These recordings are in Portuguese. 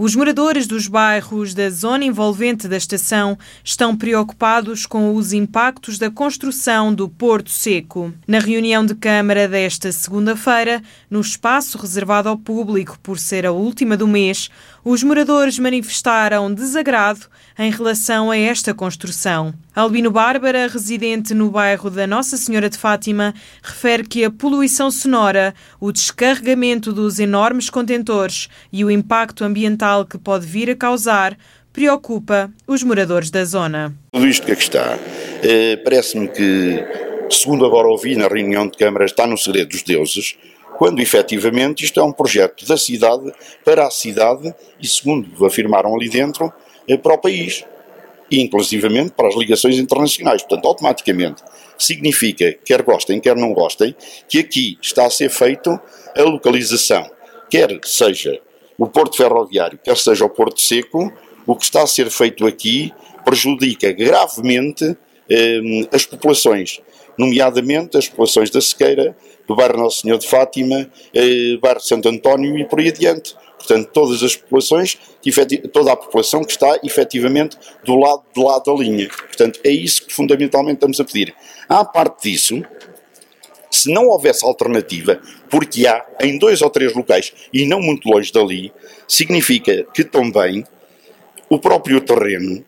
Os moradores dos bairros da zona envolvente da estação estão preocupados com os impactos da construção do Porto Seco. Na reunião de Câmara desta segunda-feira, no espaço reservado ao público por ser a última do mês, os moradores manifestaram desagrado em relação a esta construção. Albino Bárbara, residente no bairro da Nossa Senhora de Fátima, refere que a poluição sonora, o descarregamento dos enormes contentores e o impacto ambiental que pode vir a causar preocupa os moradores da zona. Tudo isto que aqui está, eh, parece-me que, segundo agora ouvi na reunião de Câmara, está no segredo dos deuses, quando efetivamente isto é um projeto da cidade para a cidade e, segundo afirmaram ali dentro, é para o país e inclusivamente para as ligações internacionais. Portanto, automaticamente significa, quer gostem, quer não gostem, que aqui está a ser feito a localização, quer seja o Porto Ferroviário, quer seja o Porto Seco, o que está a ser feito aqui prejudica gravemente eh, as populações, nomeadamente as populações da Sequeira, do bairro Nosso Senhor de Fátima, eh, bairro Santo António e por aí adiante. Portanto, todas as populações, toda a população que está efetivamente do lado de lá da linha. Portanto, é isso que fundamentalmente estamos a pedir. À parte disso, se não houvesse alternativa, porque há em dois ou três locais e não muito longe dali, significa que também o próprio terreno,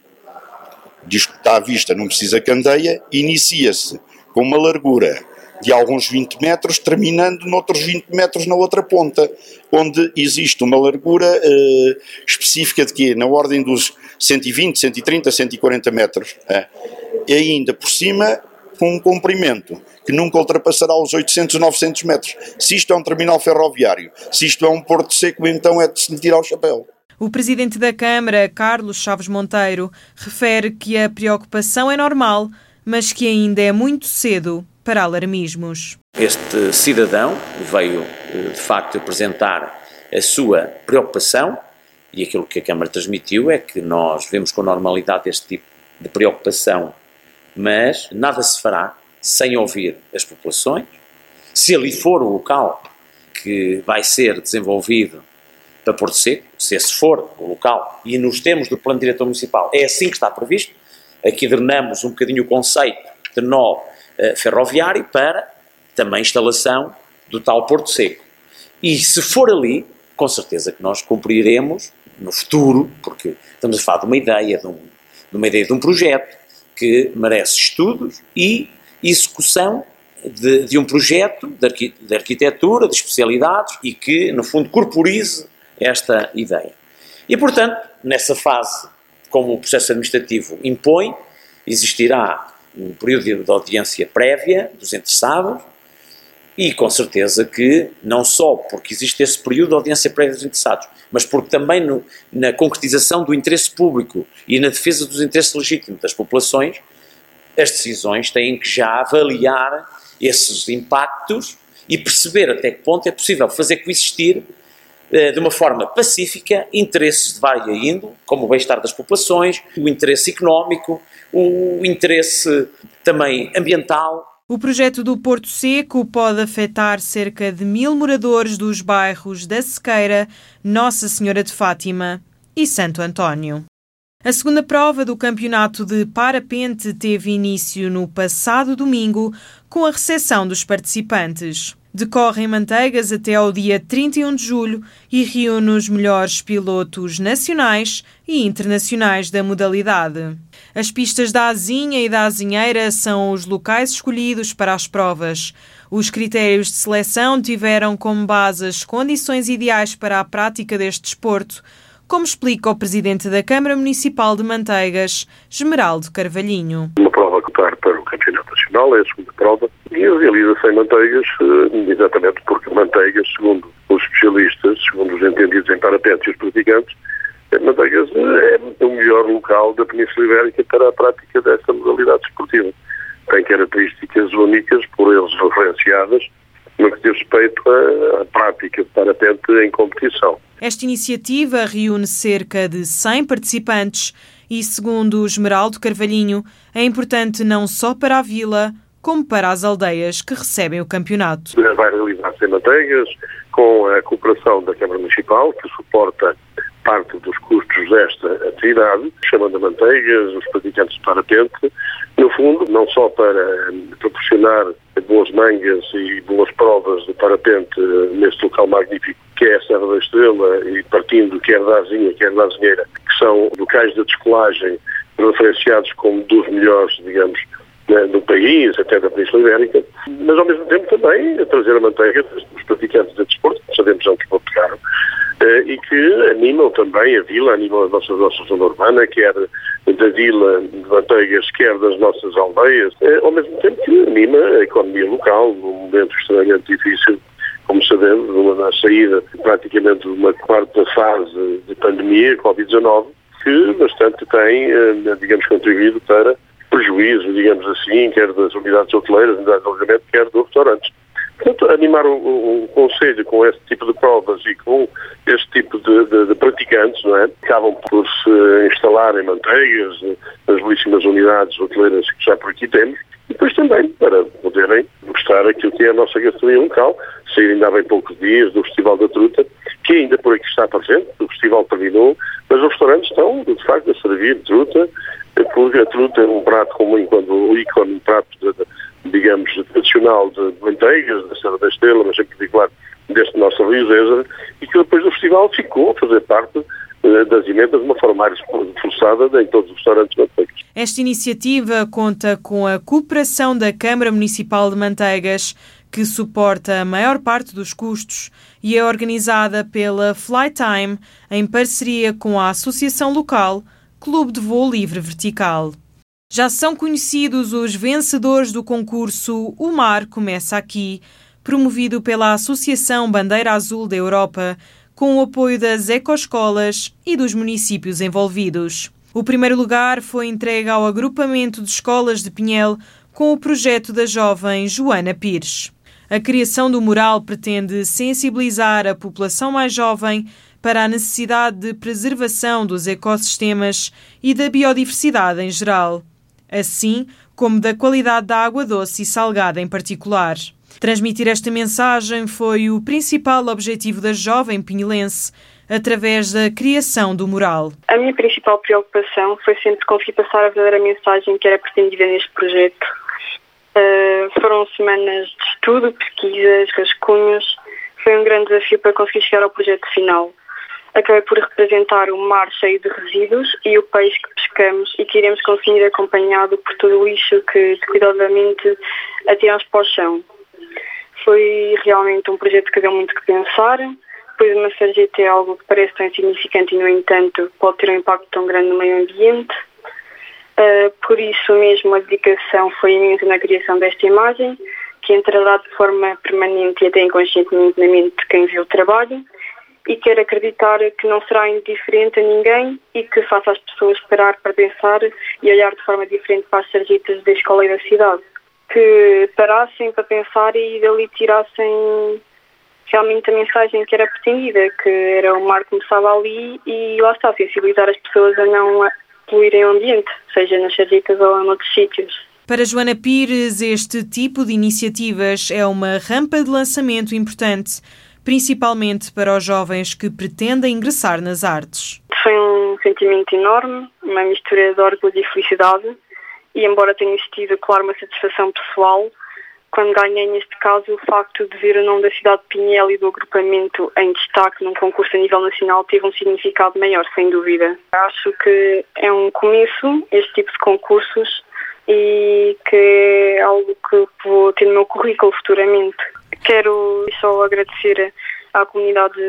diz que está à vista, não precisa candeia, inicia-se com uma largura de alguns 20 metros, terminando noutros 20 metros na outra ponta, onde existe uma largura eh, específica de quê? Na ordem dos 120, 130, 140 metros. Eh? E ainda por cima, com um comprimento que nunca ultrapassará os 800, 900 metros. Se isto é um terminal ferroviário, se isto é um porto seco, então é de se lhe tirar o chapéu. O presidente da Câmara, Carlos Chaves Monteiro, refere que a preocupação é normal, mas que ainda é muito cedo para alarmismos. Este cidadão veio, eh, de facto, apresentar a sua preocupação e aquilo que a Câmara transmitiu é que nós vemos com normalidade este tipo de preocupação, mas nada se fará sem ouvir as populações. Se ali for o local que vai ser desenvolvido para Porto Seco, se esse for o local, e nos termos do Plano Diretor Municipal é assim que está previsto, aqui drenamos um bocadinho o conceito de nó uh, ferroviário para também instalação do tal Porto Seco. E se for ali, com certeza que nós cumpriremos no futuro, porque estamos a falar de uma ideia, de, um, de uma ideia de um projeto que merece estudos e execução de, de um projeto de, arqui, de arquitetura, de especialidades e que, no fundo, corporize esta ideia. E, portanto, nessa fase, como o processo administrativo impõe, existirá um período de audiência prévia dos interessados e com certeza que não só porque existe esse período de audiência prévia dos interessados, mas porque também no, na concretização do interesse público e na defesa dos interesses legítimos das populações, as decisões têm que já avaliar esses impactos e perceber até que ponto é possível fazer coexistir eh, de uma forma pacífica interesses de vária índole, como o bem-estar das populações, o interesse económico, o interesse também ambiental. O projeto do Porto Seco pode afetar cerca de mil moradores dos bairros da Sequeira, Nossa Senhora de Fátima e Santo António. A segunda prova do campeonato de parapente teve início no passado domingo com a recepção dos participantes. Decorre em Manteigas até ao dia 31 de julho e reúne os melhores pilotos nacionais e internacionais da modalidade. As pistas da Azinha e da Azinheira são os locais escolhidos para as provas. Os critérios de seleção tiveram como base as condições ideais para a prática deste desporto, como explica o presidente da Câmara Municipal de Manteigas, Esmeraldo Carvalhinho. Uma prova que para o Campeonato É a segunda prova, e realiza-se em Manteigas, eh, exatamente porque Manteigas, segundo os especialistas, segundo os entendidos em parapente e os praticantes, eh, Manteigas eh, é o melhor local da Península Ibérica para a prática desta modalidade esportiva. Tem características únicas, por eles referenciadas, no que diz respeito à, à prática de parapente em competição. Esta iniciativa reúne cerca de 100 participantes e, segundo o Esmeraldo Carvalhinho, é importante não só para a vila, como para as aldeias que recebem o campeonato. Vai realizar-se em Manteigas, com a cooperação da Câmara Municipal, que suporta parte dos custos desta atividade, chamando a manteigas, os praticantes de parapente, no fundo, não só para proporcionar boas mangas e boas provas de parapente neste local magnífico que é a Serra da Estrela e partindo quer da Azinha, quer da Azinheira, que são locais de descolagem referenciados como dos melhores, digamos, né, do país, até da Península Ibérica, mas ao mesmo tempo também a trazer a manteiga dos praticantes de desporto, que sabemos caro, eh, e que animam também a vila, animam a nossa, a nossa zona urbana, quer da vila de manteigas, quer das nossas aldeias, eh, ao mesmo tempo que anima a economia local, num momento extremamente difícil como sabemos, uma saída praticamente de uma quarta fase de pandemia, Covid-19, que bastante tem, eh, digamos, contribuído para prejuízo, digamos assim, quer das unidades hoteleiras, unidades de alojamento, quer dos restaurantes. Portanto, animar o, o, o, Conselho com este tipo de provas e com este tipo de, de, de praticantes, não é? Acabam por se instalar em manteigas, nas belíssimas unidades hoteleiras que já por aqui temos, e depois também para poderem mostrar aquilo que é a nossa gastronomia local, sair ainda há bem poucos dias do Festival da Truta, que ainda por aqui está presente, o festival terminou, mas os restaurantes estão, de facto, a servir truta, porque a truta é um prato comum, enquanto o ícone, um prato, de, digamos, tradicional de manteigas, da Serra da Estrela, mas em particular deste nosso Rio Zézer, e que depois do festival ficou a fazer parte eh, das emendas de uma forma mais forçada em todos os restaurantes manteigas. Esta iniciativa conta com a cooperação da Câmara Municipal de Manteigas, que suporta a maior parte dos custos e é organizada pela Flytime em parceria com a Associação Local Clube de Voo Livre Vertical. Já são conhecidos os vencedores do concurso O Mar Começa Aqui, promovido pela Associação Bandeira Azul da Europa, com o apoio das ecoescolas e dos municípios envolvidos. O primeiro lugar foi entregue ao agrupamento de escolas de Pinhel com o projeto da jovem Joana Pires. A criação do mural pretende sensibilizar a população mais jovem para a necessidade de preservação dos ecossistemas e da biodiversidade em geral, assim como da qualidade da água doce e salgada em particular. Transmitir esta mensagem foi o principal objetivo da jovem pinhelense através da criação do mural. A minha principal preocupação foi sempre conseguir passar a verdadeira mensagem que era pretendida neste projeto. Uh, foram semanas de estudo, pesquisas, rascunhos. Foi um grande desafio para conseguir chegar ao projeto final acabei por representar o mar cheio de resíduos e o peixe que pescamos e que iremos conseguir acompanhado por todo o lixo que cuidadosamente atiramos para o chão. Foi realmente um projeto que deu muito que pensar, pois uma sarjeta é algo que parece tão insignificante e, no entanto, pode ter um impacto tão grande no meio ambiente. Uh, por isso mesmo, a dedicação foi imensa na criação desta imagem, que entrará de forma permanente e até inconscientemente na mente de quem viu o trabalho e quero acreditar que não será indiferente a ninguém e que faça as pessoas parar para pensar e olhar de forma diferente para as sarjetas da escola e da cidade. Que parassem para pensar e dali tirassem realmente a mensagem que era pretendida, que era o mar começava ali e lá está, sensibilizar as pessoas a não poluírem o ambiente, seja nas sarjetas ou em outros sítios. Para Joana Pires, este tipo de iniciativas é uma rampa de lançamento importante principalmente para os jovens que pretendem ingressar nas artes. Foi um sentimento enorme, uma mistura de orgulho e felicidade, e embora tenha existido, claro, uma satisfação pessoal, quando ganhei, neste caso, o facto de ver o nome da cidade de Pinhel e do agrupamento em destaque num concurso a nível nacional teve um significado maior, sem dúvida. Acho que é um começo, este tipo de concursos, e que é algo que vou ter no meu currículo futuramente. Quero só agradecer à comunidade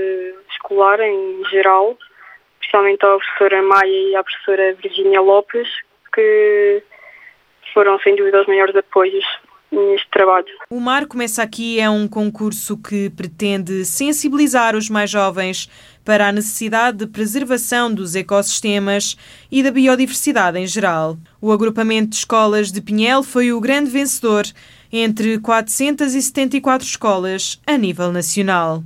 escolar em geral, especialmente à professora Maia e à professora Virginia Lopes, que foram sem dúvida os maiores apoios neste trabalho. O Mar Começa Aqui é um concurso que pretende sensibilizar os mais jovens para a necessidade de preservação dos ecossistemas e da biodiversidade em geral. O agrupamento de escolas de Pinhel foi o grande vencedor entre 474 escolas a nível nacional.